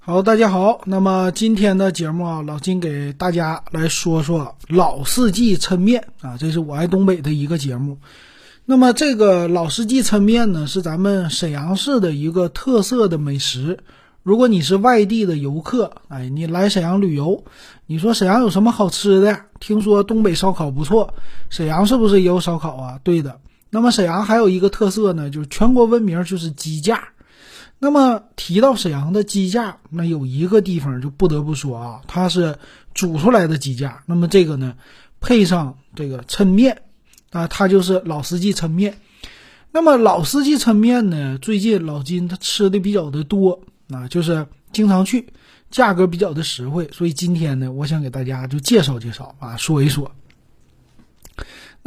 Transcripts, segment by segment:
好，大家好。那么今天的节目啊，老金给大家来说说老四季抻面啊，这是我爱东北的一个节目。那么这个老四季抻面呢，是咱们沈阳市的一个特色的美食。如果你是外地的游客，哎，你来沈阳旅游，你说沈阳有什么好吃的？听说东北烧烤不错，沈阳是不是也有烧烤啊？对的。那么沈阳还有一个特色呢，就是全国闻名，就是鸡架。那么提到沈阳的鸡架，那有一个地方就不得不说啊，它是煮出来的鸡架。那么这个呢，配上这个抻面啊，它就是老司机抻面。那么老司机抻面呢，最近老金他吃的比较的多啊，就是经常去，价格比较的实惠。所以今天呢，我想给大家就介绍介绍啊，说一说。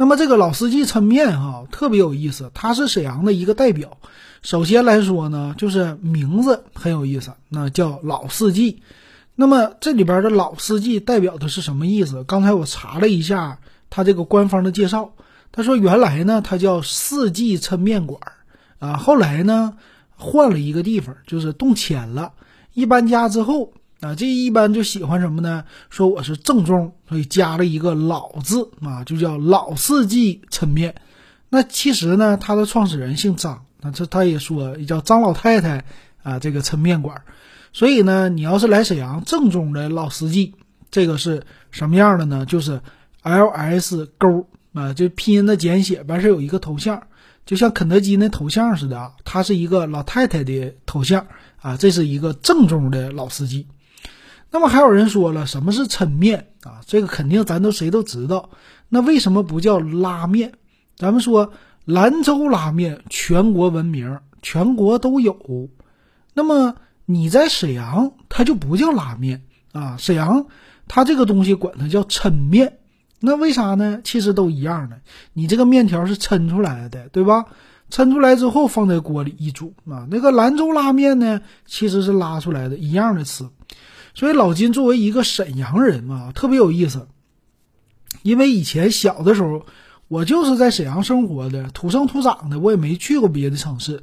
那么这个老四季抻面哈，特别有意思，它是沈阳的一个代表。首先来说呢，就是名字很有意思，那叫老四季。那么这里边的老四季代表的是什么意思？刚才我查了一下它这个官方的介绍，他说原来呢它叫四季抻面馆啊，后来呢换了一个地方，就是动迁了。一搬家之后啊，这一般就喜欢什么呢？说我是正宗，所以加了一个老字啊，就叫老四季抻面。那其实呢，它的创始人姓张。那这他也说也叫张老太太啊，这个抻面馆，所以呢，你要是来沈阳正宗的老四季，这个是什么样的呢？就是 L S 勾啊，就拼音的简写，完事有一个头像，就像肯德基那头像似的啊，它是一个老太太的头像啊，这是一个正宗的老司机。那么还有人说了，什么是抻面啊？这个肯定咱都谁都知道，那为什么不叫拉面？咱们说。兰州拉面全国闻名，全国都有。那么你在沈阳，它就不叫拉面啊。沈阳它这个东西管它叫抻面，那为啥呢？其实都一样的，你这个面条是抻出来的，对吧？抻出来之后放在锅里一煮啊。那个兰州拉面呢，其实是拉出来的，一样的吃。所以老金作为一个沈阳人啊，特别有意思，因为以前小的时候。我就是在沈阳生活的，土生土长的，我也没去过别的城市，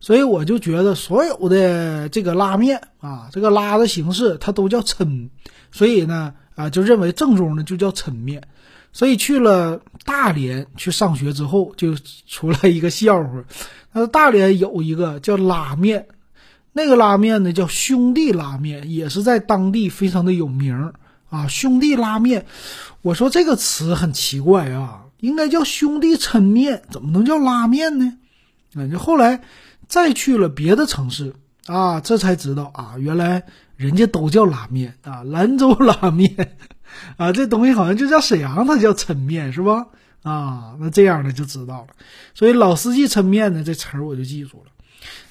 所以我就觉得所有的这个拉面啊，这个拉的形式它都叫抻，所以呢啊就认为正宗的就叫抻面。所以去了大连去上学之后，就出来一个笑话，那大连有一个叫拉面，那个拉面呢叫兄弟拉面，也是在当地非常的有名啊。兄弟拉面，我说这个词很奇怪啊。应该叫兄弟抻面，怎么能叫拉面呢？啊，就后来再去了别的城市啊，这才知道啊，原来人家都叫拉面啊，兰州拉面 啊，这东西好像就叫沈阳，它叫抻面是吧？啊，那这样的就知道了。所以老司机抻面呢，这词儿我就记住了。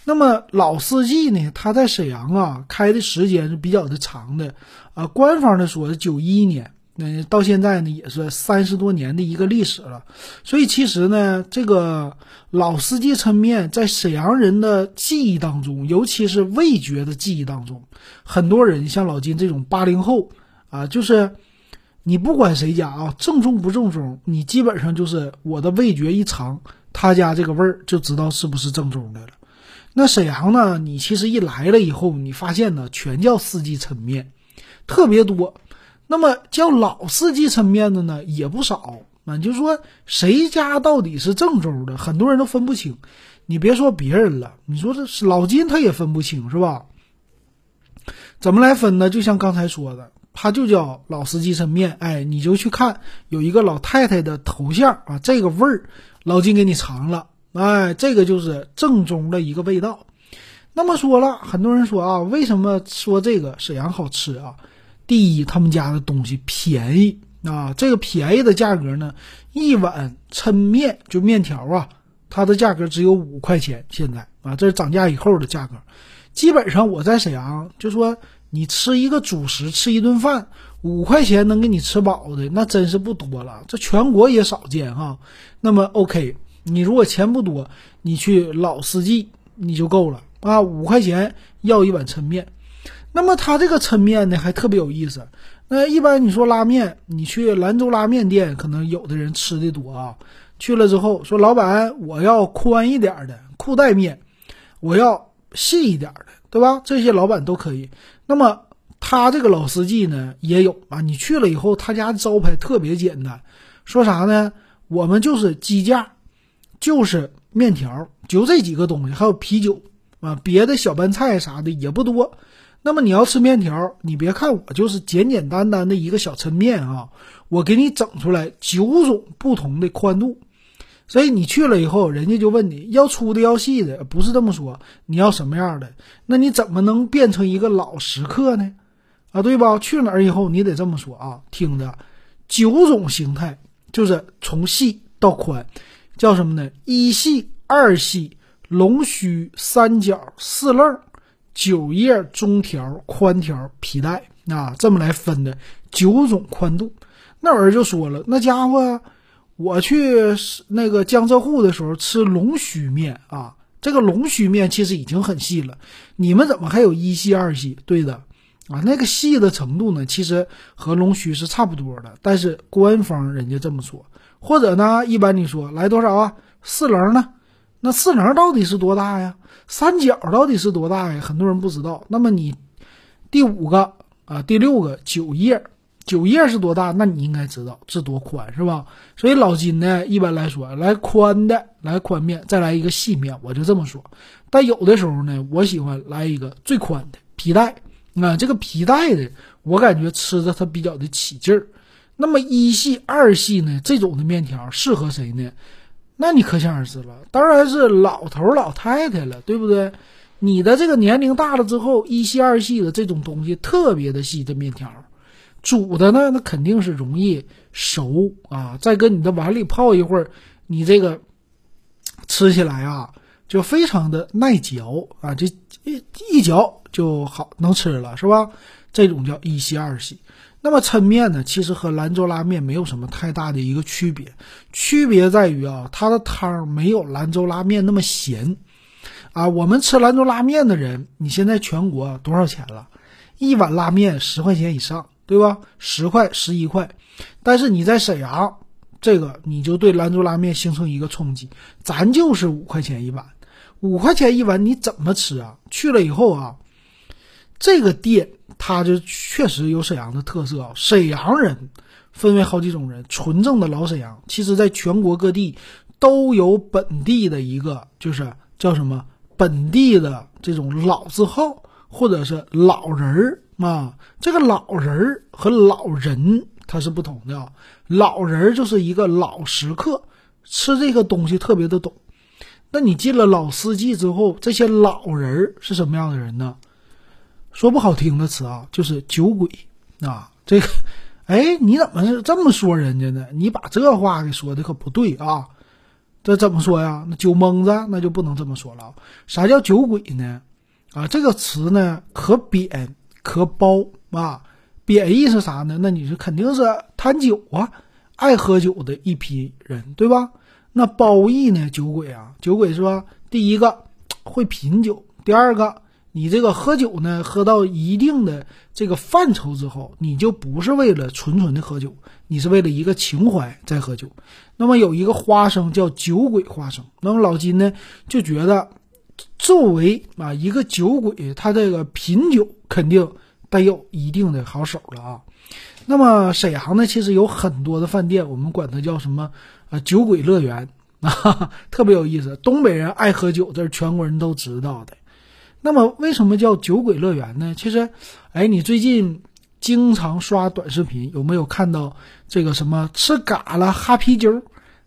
那么老司机呢，他在沈阳啊开的时间是比较的长的啊，官方的说是九一年。那到现在呢，也是三十多年的一个历史了，所以其实呢，这个老司机抻面在沈阳人的记忆当中，尤其是味觉的记忆当中，很多人像老金这种八零后啊，就是你不管谁家啊，正宗不正宗，你基本上就是我的味觉一尝，他家这个味儿就知道是不是正宗的了。那沈阳呢，你其实一来了以后，你发现呢，全叫四季抻面，特别多。那么叫老四季抻面的呢也不少啊，就说谁家到底是郑州的，很多人都分不清。你别说别人了，你说这是老金他也分不清是吧？怎么来分呢？就像刚才说的，他就叫老四季抻面。哎，你就去看有一个老太太的头像啊，这个味儿老金给你尝了，哎，这个就是正宗的一个味道。那么说了，很多人说啊，为什么说这个沈阳好吃啊？第一，他们家的东西便宜啊，这个便宜的价格呢，一碗抻面就面条啊，它的价格只有五块钱。现在啊，这是涨价以后的价格。基本上我在沈阳就说，你吃一个主食，吃一顿饭，五块钱能给你吃饱的，那真是不多了，这全国也少见哈。那么 OK，你如果钱不多，你去老四季你就够了啊，五块钱要一碗抻面。那么它这个抻面呢，还特别有意思。那一般你说拉面，你去兰州拉面店，可能有的人吃的多啊。去了之后说，老板，我要宽一点的裤带面，我要细一点的。对吧？这些老板都可以。那么他这个老司机呢也有啊，你去了以后，他家招牌特别简单，说啥呢？我们就是鸡架，就是面条，就这几个东西，还有啤酒啊，别的小拌菜啥的也不多。那么你要吃面条，你别看我就是简简单单的一个小抻面啊，我给你整出来九种不同的宽度，所以你去了以后，人家就问你要粗的要细的，不是这么说，你要什么样的？那你怎么能变成一个老食客呢？啊，对吧？去哪儿以后你得这么说啊，听着，九种形态就是从细到宽，叫什么呢？一细、二细、龙须、三角、四棱。九叶中条、宽条皮带啊，这么来分的九种宽度。那有人就说了，那家伙，我去那个江浙沪的时候吃龙须面啊，这个龙须面其实已经很细了，你们怎么还有一细、二细？对的，啊，那个细的程度呢，其实和龙须是差不多的，但是官方人家这么说，或者呢，一般你说来多少啊？四棱呢？那四棱到底是多大呀？三角到底是多大呀？很多人不知道。那么你第五个啊，第六个九叶，九叶是多大？那你应该知道是多宽是吧？所以老金呢，一般来说来宽的，来宽面，再来一个细面，我就这么说。但有的时候呢，我喜欢来一个最宽的皮带啊，这个皮带的，我感觉吃着它比较的起劲儿。那么一系、二系呢，这种的面条适合谁呢？那你可想而知了，当然是老头老太太了，对不对？你的这个年龄大了之后，一系二系的这种东西特别的细的面条，煮的呢，那肯定是容易熟啊。再跟你的碗里泡一会儿，你这个吃起来啊，就非常的耐嚼啊，这一一嚼就好能吃了，是吧？这种叫一细二细。那么抻面呢，其实和兰州拉面没有什么太大的一个区别，区别在于啊，它的汤没有兰州拉面那么咸，啊，我们吃兰州拉面的人，你现在全国多少钱了？一碗拉面十块钱以上，对吧？十块、十一块，但是你在沈阳，这个你就对兰州拉面形成一个冲击，咱就是五块钱一碗，五块钱一碗你怎么吃啊？去了以后啊，这个店。它就确实有沈阳的特色啊！沈阳人分为好几种人，纯正的老沈阳，其实在全国各地都有本地的一个，就是叫什么本地的这种老字号，或者是老人儿啊。这个老人儿和老人他是不同的啊。老人儿就是一个老食客，吃这个东西特别的懂。那你进了老司机之后，这些老人儿是什么样的人呢？说不好听的词啊，就是酒鬼啊！这个，哎，你怎么是这么说人家呢？你把这话给说的可不对啊！这怎么说呀？那酒蒙子那就不能这么说了。啥叫酒鬼呢？啊，这个词呢可贬可褒啊。贬义是啥呢？那你是肯定是贪酒啊，爱喝酒的一批人，对吧？那褒义呢？酒鬼啊，酒鬼是吧？第一个会品酒，第二个。你这个喝酒呢，喝到一定的这个范畴之后，你就不是为了纯纯的喝酒，你是为了一个情怀在喝酒。那么有一个花生叫酒鬼花生。那么老金呢就觉得，作为啊一个酒鬼，他这个品酒肯定得有一定的好手了啊。那么沈阳呢，其实有很多的饭店，我们管它叫什么啊酒鬼乐园啊，特别有意思。东北人爱喝酒，这是全国人都知道的。那么为什么叫酒鬼乐园呢？其实，哎，你最近经常刷短视频，有没有看到这个什么吃嘎啦哈啤酒？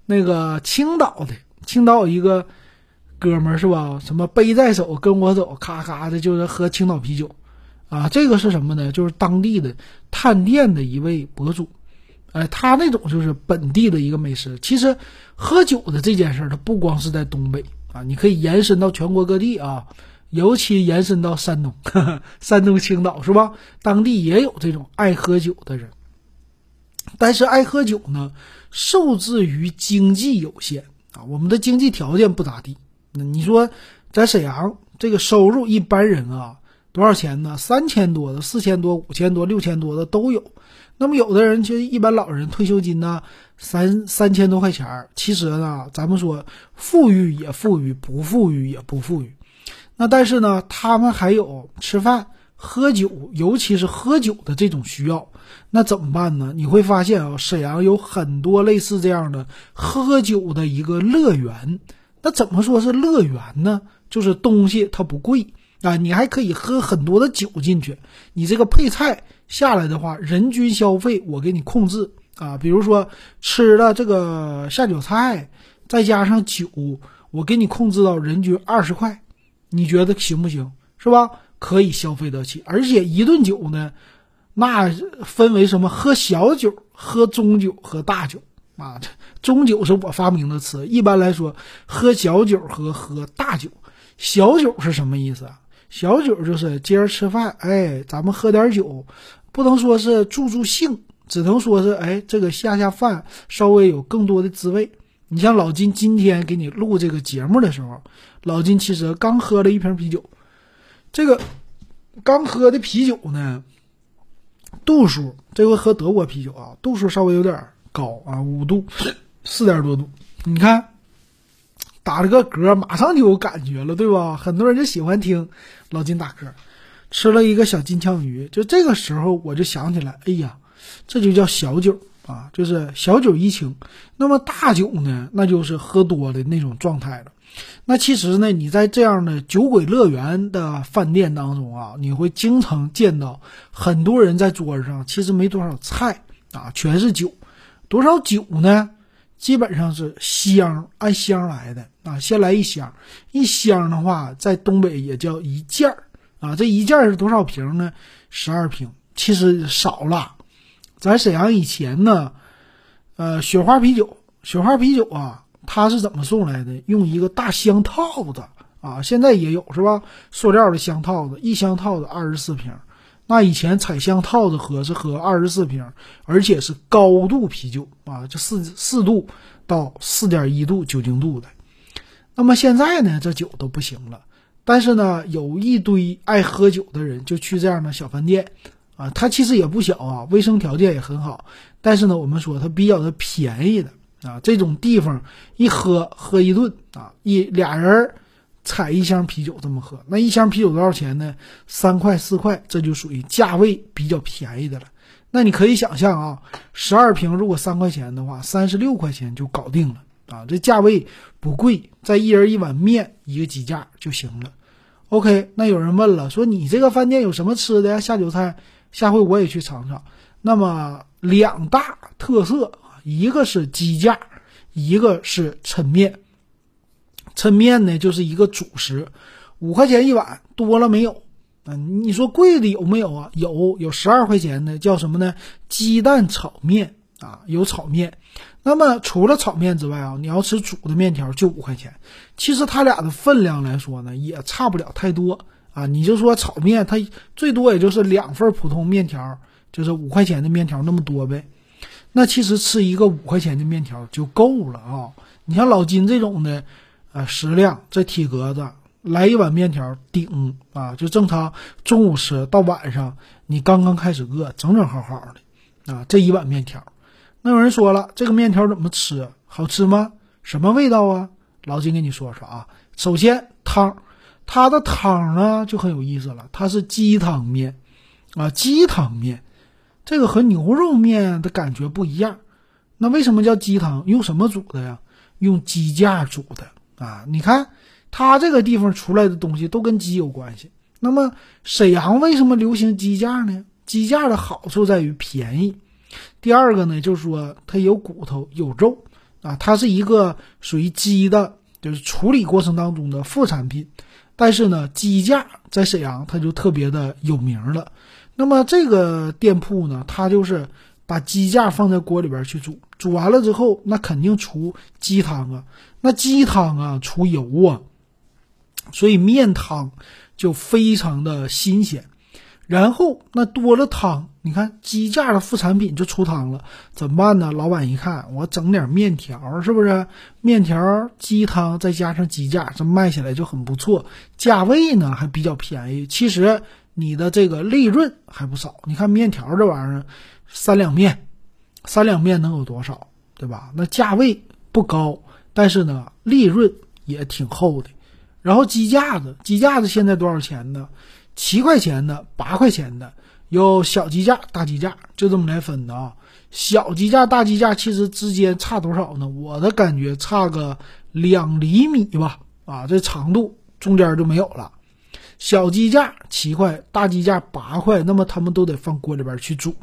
那个青岛的，青岛有一个哥们儿是吧？什么背在手跟我走，咔咔的，就是喝青岛啤酒啊。这个是什么呢？就是当地的探店的一位博主，哎，他那种就是本地的一个美食。其实喝酒的这件事儿，它不光是在东北啊，你可以延伸到全国各地啊。尤其延伸到山东，山东青岛是吧？当地也有这种爱喝酒的人，但是爱喝酒呢，受制于经济有限啊，我们的经济条件不咋地。那你说，在沈阳这个收入，一般人啊，多少钱呢？三千多的、四千多、五千多、六千多的都有。那么有的人就一般老人退休金呢，三三千多块钱。其实呢，咱们说富裕也富裕，不富裕也不富裕。那但是呢，他们还有吃饭、喝酒，尤其是喝酒的这种需要。那怎么办呢？你会发现啊，沈阳有很多类似这样的喝酒的一个乐园。那怎么说是乐园呢？就是东西它不贵啊，你还可以喝很多的酒进去。你这个配菜下来的话，人均消费我给你控制啊，比如说吃了这个下酒菜，再加上酒，我给你控制到人均二十块。你觉得行不行？是吧？可以消费得起，而且一顿酒呢，那分为什么？喝小酒、喝中酒、和大酒啊。中酒是我发明的词，一般来说，喝小酒和喝大酒。小酒是什么意思啊？小酒就是今儿吃饭，哎，咱们喝点酒，不能说是助助兴，只能说是哎，这个下下饭，稍微有更多的滋味。你像老金今天给你录这个节目的时候，老金其实刚喝了一瓶啤酒，这个刚喝的啤酒呢，度数这回喝德国啤酒啊，度数稍微有点高啊，五度，四点多度。你看打了个嗝，马上就有感觉了，对吧？很多人就喜欢听老金打嗝。吃了一个小金枪鱼，就这个时候我就想起来，哎呀，这就叫小酒。啊，就是小酒怡情，那么大酒呢，那就是喝多的那种状态了。那其实呢，你在这样的酒鬼乐园的饭店当中啊，你会经常见到很多人在桌子上，其实没多少菜啊，全是酒。多少酒呢？基本上是箱，按箱来的啊。先来一箱，一箱的话，在东北也叫一件儿啊。这一件是多少瓶呢？十二瓶，其实少了。在沈阳以前呢，呃，雪花啤酒，雪花啤酒啊，它是怎么送来的？用一个大箱套子啊，现在也有是吧？塑料的箱套子，一箱套子二十四瓶。那以前采箱套子喝是喝二十四瓶，而且是高度啤酒啊，就四四度到四点一度酒精度的。那么现在呢，这酒都不行了。但是呢，有一堆爱喝酒的人就去这样的小饭店。啊，它其实也不小啊，卫生条件也很好，但是呢，我们说它比较的便宜的啊，这种地方一喝喝一顿啊，一俩人儿采一箱啤酒这么喝，那一箱啤酒多少钱呢？三块四块，这就属于价位比较便宜的了。那你可以想象啊，十二瓶如果三块钱的话，三十六块钱就搞定了啊，这价位不贵，再一人一碗面一个鸡架就行了。OK，那有人问了，说你这个饭店有什么吃的呀？下酒菜？下回我也去尝尝。那么两大特色，一个是鸡架，一个是抻面。抻面呢就是一个主食，五块钱一碗，多了没有？嗯，你说贵的有没有啊？有，有十二块钱的，叫什么呢？鸡蛋炒面啊，有炒面。那么除了炒面之外啊，你要吃煮的面条就五块钱。其实它俩的分量来说呢，也差不了太多。啊，你就说炒面，它最多也就是两份普通面条，就是五块钱的面条那么多呗。那其实吃一个五块钱的面条就够了啊。你像老金这种的，呃，食量这体格子，来一碗面条顶啊，就正常中午吃到晚上，你刚刚开始饿，整整好好的啊，这一碗面条。那有人说了，这个面条怎么吃？好吃吗？什么味道啊？老金跟你说说啊，首先汤。它的汤呢就很有意思了，它是鸡汤面，啊，鸡汤面，这个和牛肉面的感觉不一样。那为什么叫鸡汤？用什么煮的呀？用鸡架煮的啊！你看它这个地方出来的东西都跟鸡有关系。那么沈阳为什么流行鸡架呢？鸡架的好处在于便宜，第二个呢就是说它有骨头有肉啊，它是一个属于鸡的，就是处理过程当中的副产品。但是呢，鸡架在沈阳它就特别的有名了。那么这个店铺呢，它就是把鸡架放在锅里边去煮，煮完了之后，那肯定出鸡汤啊。那鸡汤啊，出油啊，所以面汤就非常的新鲜。然后那多了汤，你看鸡架的副产品就出汤了，怎么办呢？老板一看，我整点面条，是不是？面条、鸡汤再加上鸡架，这卖起来就很不错，价位呢还比较便宜。其实你的这个利润还不少。你看面条这玩意儿，三两面，三两面能有多少？对吧？那价位不高，但是呢利润也挺厚的。然后鸡架子，鸡架子现在多少钱呢？七块钱的，八块钱的，有小鸡架、大鸡架，就这么来分的啊。小鸡架、大鸡架其实之间差多少呢？我的感觉差个两厘米吧，啊，这长度中间就没有了。小鸡架七块，大鸡架八块，那么他们都得放锅里边去煮，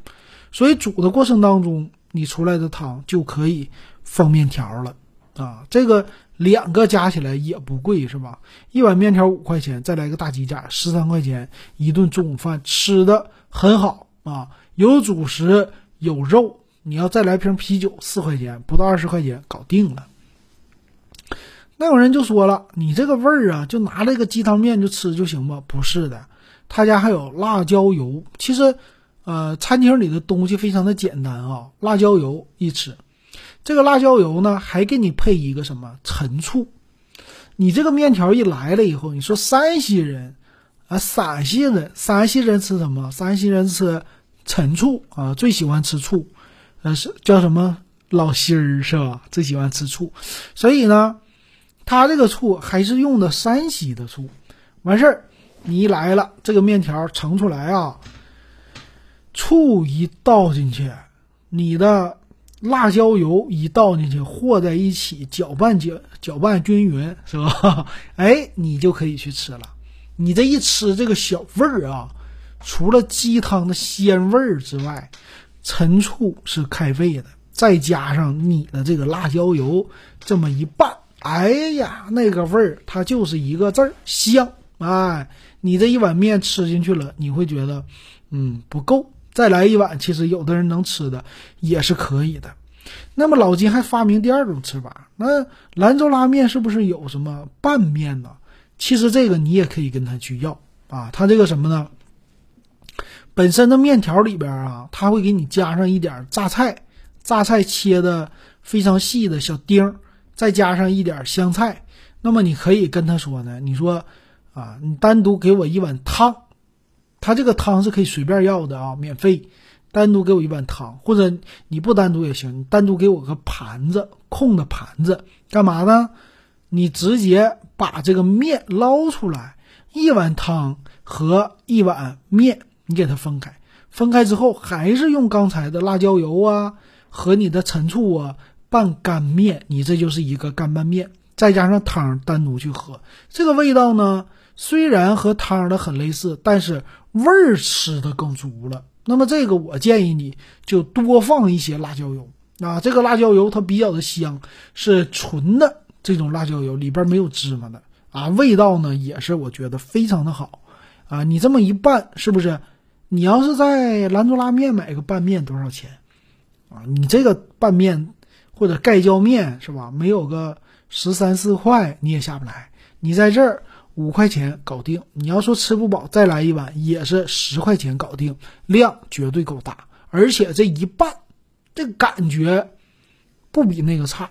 所以煮的过程当中，你出来的汤就可以放面条了啊。这个两个加起来也不贵，是吧？一碗面条五块钱，再来个大鸡架十三块钱，一顿中午饭吃的很好啊，有主食有肉。你要再来瓶啤酒，四块钱不到二十块钱搞定了。那有人就说了：“你这个味儿啊，就拿这个鸡汤面就吃就行吧？”不是的，他家还有辣椒油。其实，呃，餐厅里的东西非常的简单啊。辣椒油一吃，这个辣椒油呢，还给你配一个什么陈醋。你这个面条一来了以后，你说山西人啊，陕西人，山西人吃什么？山西人吃陈醋啊，最喜欢吃醋。呃，是叫什么老心儿是吧？最喜欢吃醋，所以呢，他这个醋还是用的山西的醋。完事儿，你一来了，这个面条盛出来啊，醋一倒进去，你的辣椒油一倒进去，和在一起，搅拌搅搅拌均匀，是吧？哎，你就可以去吃了。你这一吃，这个小味儿啊，除了鸡汤的鲜味儿之外。陈醋是开胃的，再加上你的这个辣椒油，这么一拌，哎呀，那个味儿它就是一个字儿香。哎，你这一碗面吃进去了，你会觉得，嗯，不够，再来一碗。其实有的人能吃的也是可以的。那么老金还发明第二种吃法，那兰州拉面是不是有什么拌面呢？其实这个你也可以跟他去要啊，他这个什么呢？本身的面条里边啊，他会给你加上一点榨菜，榨菜切的非常细的小丁儿，再加上一点香菜。那么你可以跟他说呢，你说啊，你单独给我一碗汤，他这个汤是可以随便要的啊，免费。单独给我一碗汤，或者你不单独也行，你单独给我个盘子，空的盘子，干嘛呢？你直接把这个面捞出来，一碗汤和一碗面。你给它分开，分开之后还是用刚才的辣椒油啊和你的陈醋啊拌干面，你这就是一个干拌面，再加上汤单独去喝，这个味道呢虽然和汤的很类似，但是味儿吃的更足了。那么这个我建议你就多放一些辣椒油啊，这个辣椒油它比较的香，是纯的这种辣椒油，里边没有芝麻的啊，味道呢也是我觉得非常的好啊。你这么一拌，是不是？你要是在兰州拉面买个拌面多少钱啊？你这个拌面或者盖浇面是吧？没有个十三四块你也下不来。你在这儿五块钱搞定。你要说吃不饱再来一碗也是十块钱搞定，量绝对够大。而且这一拌，这感觉不比那个差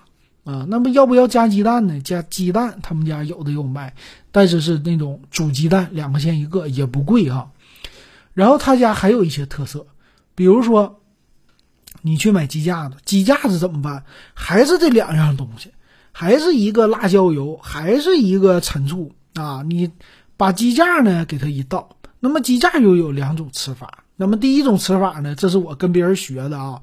啊。那么要不要加鸡蛋呢？加鸡蛋，他们家有的有卖，但是是那种煮鸡蛋，两块钱一个，也不贵哈。然后他家还有一些特色，比如说，你去买鸡架子，鸡架子怎么办？还是这两样东西，还是一个辣椒油，还是一个陈醋啊？你把鸡架呢给它一倒，那么鸡架又有两种吃法。那么第一种吃法呢，这是我跟别人学的啊，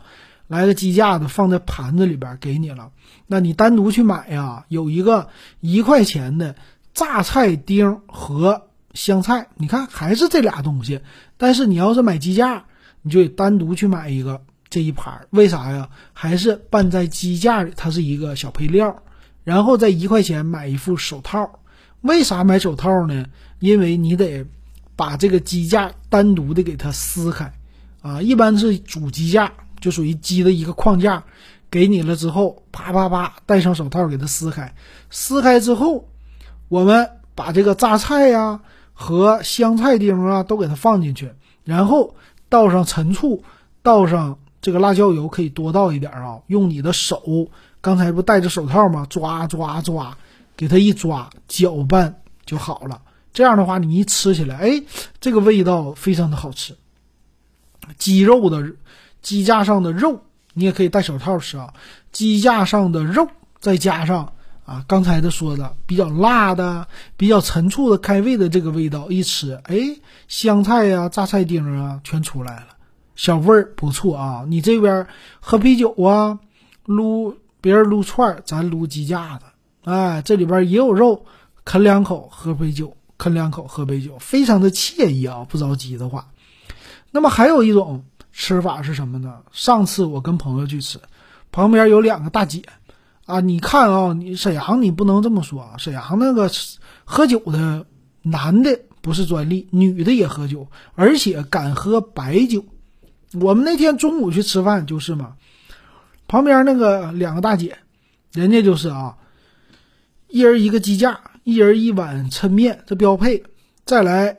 来个鸡架子放在盘子里边给你了，那你单独去买呀，有一个一块钱的榨菜丁和。香菜，你看还是这俩东西，但是你要是买鸡架，你就得单独去买一个这一盘，为啥呀？还是拌在鸡架里，它是一个小配料，然后再一块钱买一副手套。为啥买手套呢？因为你得把这个鸡架单独的给它撕开啊，一般是主鸡架就属于鸡的一个框架，给你了之后，啪啪啪戴上手套给它撕开，撕开之后，我们把这个榨菜呀。和香菜丁啊都给它放进去，然后倒上陈醋，倒上这个辣椒油，可以多倒一点啊。用你的手，刚才不戴着手套吗？抓抓抓，给它一抓，搅拌就好了。这样的话，你一吃起来，哎，这个味道非常的好吃。鸡肉的鸡架上的肉，你也可以戴手套吃啊。鸡架上的肉，再加上啊，刚才的说的比较辣的、比较陈醋的开胃的这个味道，一吃，哎，香菜呀、榨菜丁啊全出来了，小味儿不错啊。你这边喝啤酒啊，撸别人撸串儿，咱撸鸡架子，哎，这里边也有肉，啃两口喝杯酒，啃两口喝杯酒，非常的惬意啊，不着急的话。那么还有一种吃法是什么呢？上次我跟朋友去吃，旁边有两个大姐。啊，你看啊，你沈阳你不能这么说啊。沈阳那个喝酒的男的不是专利，女的也喝酒，而且敢喝白酒。我们那天中午去吃饭就是嘛，旁边那个两个大姐，人家就是啊，一人一个鸡架，一人一碗抻面，这标配，再来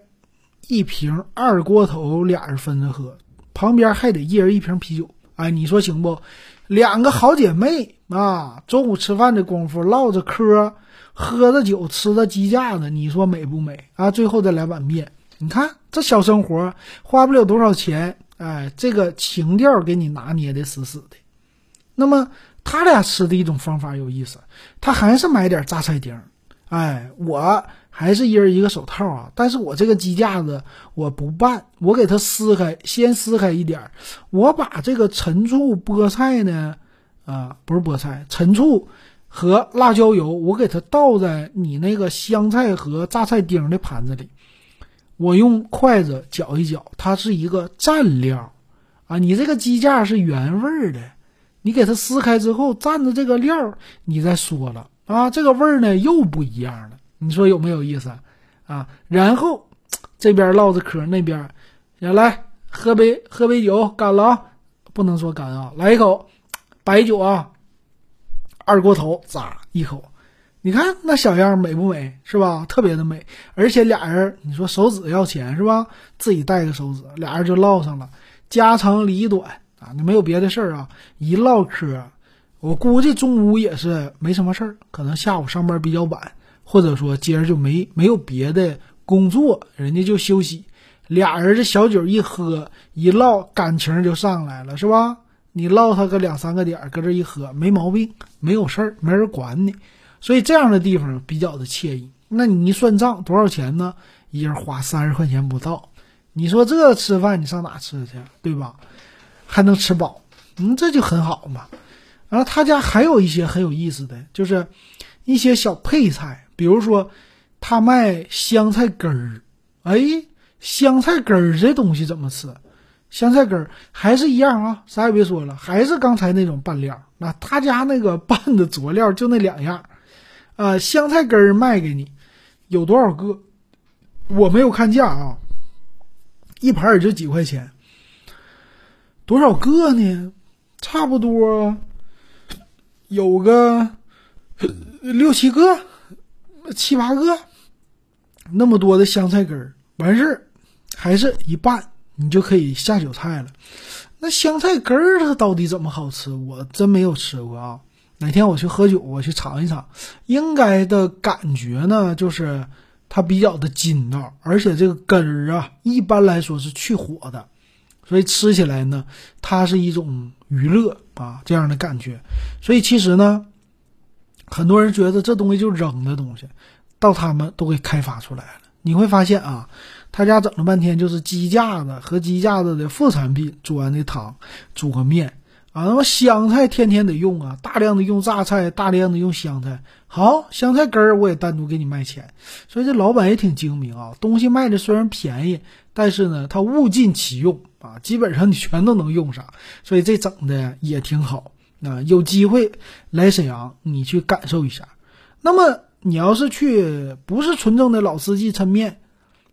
一瓶二锅头，俩人分着喝，旁边还得一人一瓶啤酒。哎，你说行不？两个好姐妹啊，中午吃饭的功夫唠着嗑，喝着酒，吃着鸡架子，你说美不美啊？最后再来碗面，你看这小生活花不了多少钱，哎，这个情调给你拿捏的死死的。那么他俩吃的一种方法有意思，他还是买点榨菜丁，哎，我。还是一人一个手套啊！但是我这个鸡架子我不拌，我给它撕开，先撕开一点儿，我把这个陈醋、菠菜呢，啊，不是菠菜，陈醋和辣椒油，我给它倒在你那个香菜和榨菜丁的盘子里，我用筷子搅一搅，它是一个蘸料，啊，你这个鸡架是原味儿的，你给它撕开之后蘸着这个料，你再说了啊，这个味儿呢又不一样了。你说有没有意思啊？然后这边唠着嗑，那边也来喝杯喝杯酒，干了啊！不能说干啊，来一口白酒啊，二锅头，咋一口？你看那小样美不美？是吧？特别的美。而且俩人，你说手指要钱是吧？自己带个手指，俩人就唠上了，家长里短啊，你没有别的事儿啊，一唠嗑，我估计中午也是没什么事儿，可能下午上班比较晚。或者说今儿就没没有别的工作，人家就休息，俩人这小酒一喝一唠，感情就上来了，是吧？你唠他个两三个点，搁这一喝没毛病，没有事儿，没人管你，所以这样的地方比较的惬意。那你一算账多少钱呢？一人花三十块钱不到，你说这吃饭你上哪吃去，对吧？还能吃饱，嗯，这就很好嘛。然后他家还有一些很有意思的，就是一些小配菜。比如说，他卖香菜根儿，哎，香菜根儿这东西怎么吃？香菜根儿还是一样啊，啥也别说了，还是刚才那种拌料。那他家那个拌的佐料就那两样，啊，香菜根儿卖给你，有多少个？我没有看价啊，一盘也就几块钱，多少个呢？差不多有个六七个。七八个，那么多的香菜根儿，完事儿还是一拌，你就可以下酒菜了。那香菜根儿它到底怎么好吃？我真没有吃过啊。哪天我去喝酒，我去尝一尝。应该的感觉呢，就是它比较的筋道，而且这个根儿啊，一般来说是去火的，所以吃起来呢，它是一种娱乐啊这样的感觉。所以其实呢。很多人觉得这东西就扔的东西，到他们都给开发出来了。你会发现啊，他家整了半天就是鸡架子和鸡架子的副产品，煮完的汤，煮个面啊。那么香菜天天得用啊，大量的用榨菜，大量的用香菜。好，香菜根儿我也单独给你卖钱。所以这老板也挺精明啊，东西卖的虽然便宜，但是呢，他物尽其用啊，基本上你全都能用上。所以这整的也挺好。啊，有机会来沈阳，你去感受一下。那么你要是去不是纯正的老司机抻面，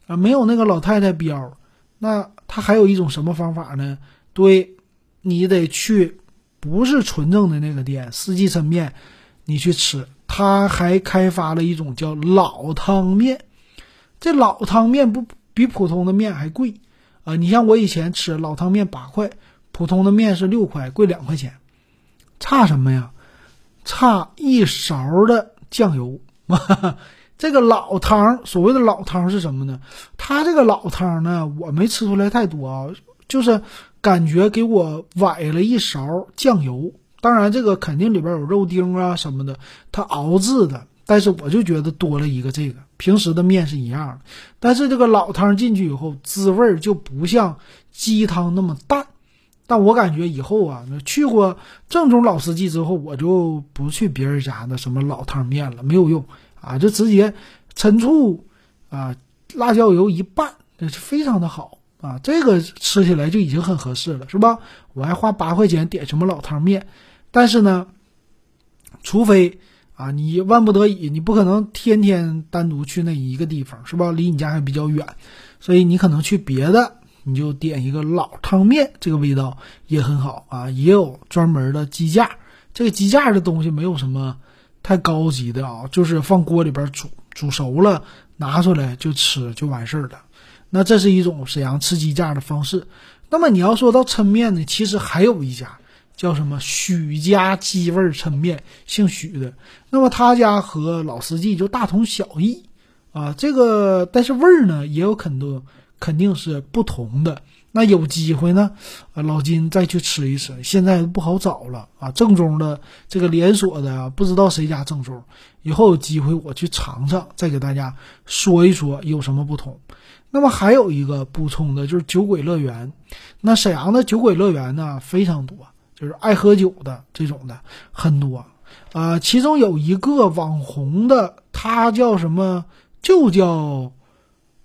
啊，没有那个老太太标，那他还有一种什么方法呢？对，你得去不是纯正的那个店，司机抻面，你去吃。他还开发了一种叫老汤面，这老汤面不比普通的面还贵啊？你像我以前吃老汤面八块，普通的面是六块，贵两块钱。差什么呀？差一勺的酱油。这个老汤，所谓的老汤是什么呢？它这个老汤呢，我没吃出来太多啊，就是感觉给我崴了一勺酱油当然，这个肯定里边有肉丁啊什么的，它熬制的。但是我就觉得多了一个这个，平时的面是一样的，但是这个老汤进去以后，滋味就不像鸡汤那么淡。但我感觉以后啊，去过正宗老司机之后，我就不去别人家的什么老汤面了，没有用啊，就直接陈醋啊、辣椒油一拌，那是非常的好啊。这个吃起来就已经很合适了，是吧？我还花八块钱点什么老汤面，但是呢，除非。啊，你万不得已，你不可能天天单独去那一个地方，是吧？离你家还比较远，所以你可能去别的，你就点一个老汤面，这个味道也很好啊。也有专门的鸡架，这个鸡架的东西没有什么太高级的啊，就是放锅里边煮，煮熟了拿出来就吃就完事儿了。那这是一种沈阳吃鸡架的方式。那么你要说到抻面呢，其实还有一家。叫什么许家鸡味抻面，姓许的。那么他家和老司机就大同小异啊。这个但是味儿呢也有很多，肯定是不同的。那有机会呢，老金再去吃一吃。现在不好找了啊，正宗的这个连锁的不知道谁家正宗。以后有机会我去尝尝，再给大家说一说有什么不同。那么还有一个补充的就是酒鬼乐园。那沈阳的酒鬼乐园呢非常多。就是爱喝酒的这种的很多，啊，其中有一个网红的，他叫什么？就叫，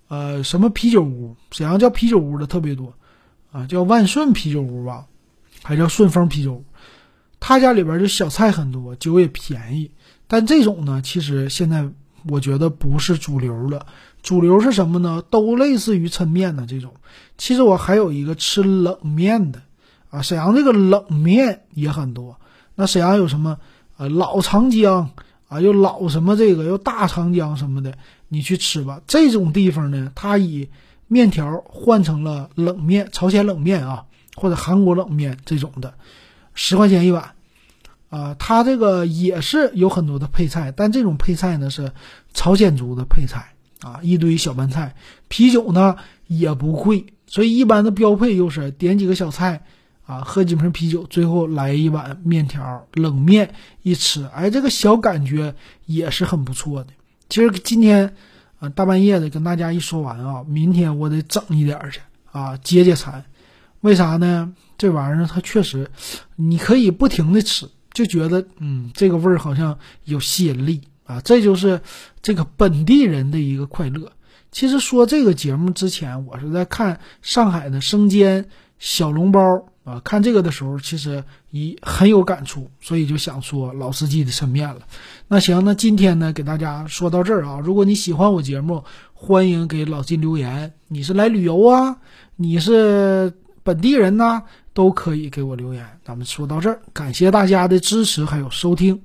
呃，什么啤酒屋？沈阳叫啤酒屋的特别多，啊，叫万顺啤酒屋吧，还叫顺丰啤酒屋。他家里边的小菜很多，酒也便宜。但这种呢，其实现在我觉得不是主流了。主流是什么呢？都类似于抻面的这种。其实我还有一个吃冷面的。啊，沈阳这个冷面也很多。那沈阳有什么？呃，老长江啊，又老什么这个，又大长江什么的，你去吃吧。这种地方呢，它以面条换成了冷面，朝鲜冷面啊，或者韩国冷面这种的，十块钱一碗。啊，它这个也是有很多的配菜，但这种配菜呢是朝鲜族的配菜啊，一堆小拌菜。啤酒呢也不贵，所以一般的标配就是点几个小菜。啊，喝几瓶啤酒，最后来一碗面条，冷面一吃，哎，这个小感觉也是很不错的。其实今天啊，大半夜的跟大家一说完啊，明天我得整一点去啊，解解馋。为啥呢？这玩意儿它确实，你可以不停的吃，就觉得嗯，这个味儿好像有吸引力啊。这就是这个本地人的一个快乐。其实说这个节目之前，我是在看上海的生煎小笼包。啊，看这个的时候，其实一很有感触，所以就想说老司机的身边了。那行，那今天呢，给大家说到这儿啊。如果你喜欢我节目，欢迎给老金留言。你是来旅游啊？你是本地人呐？都可以给我留言。咱们说到这儿，感谢大家的支持还有收听。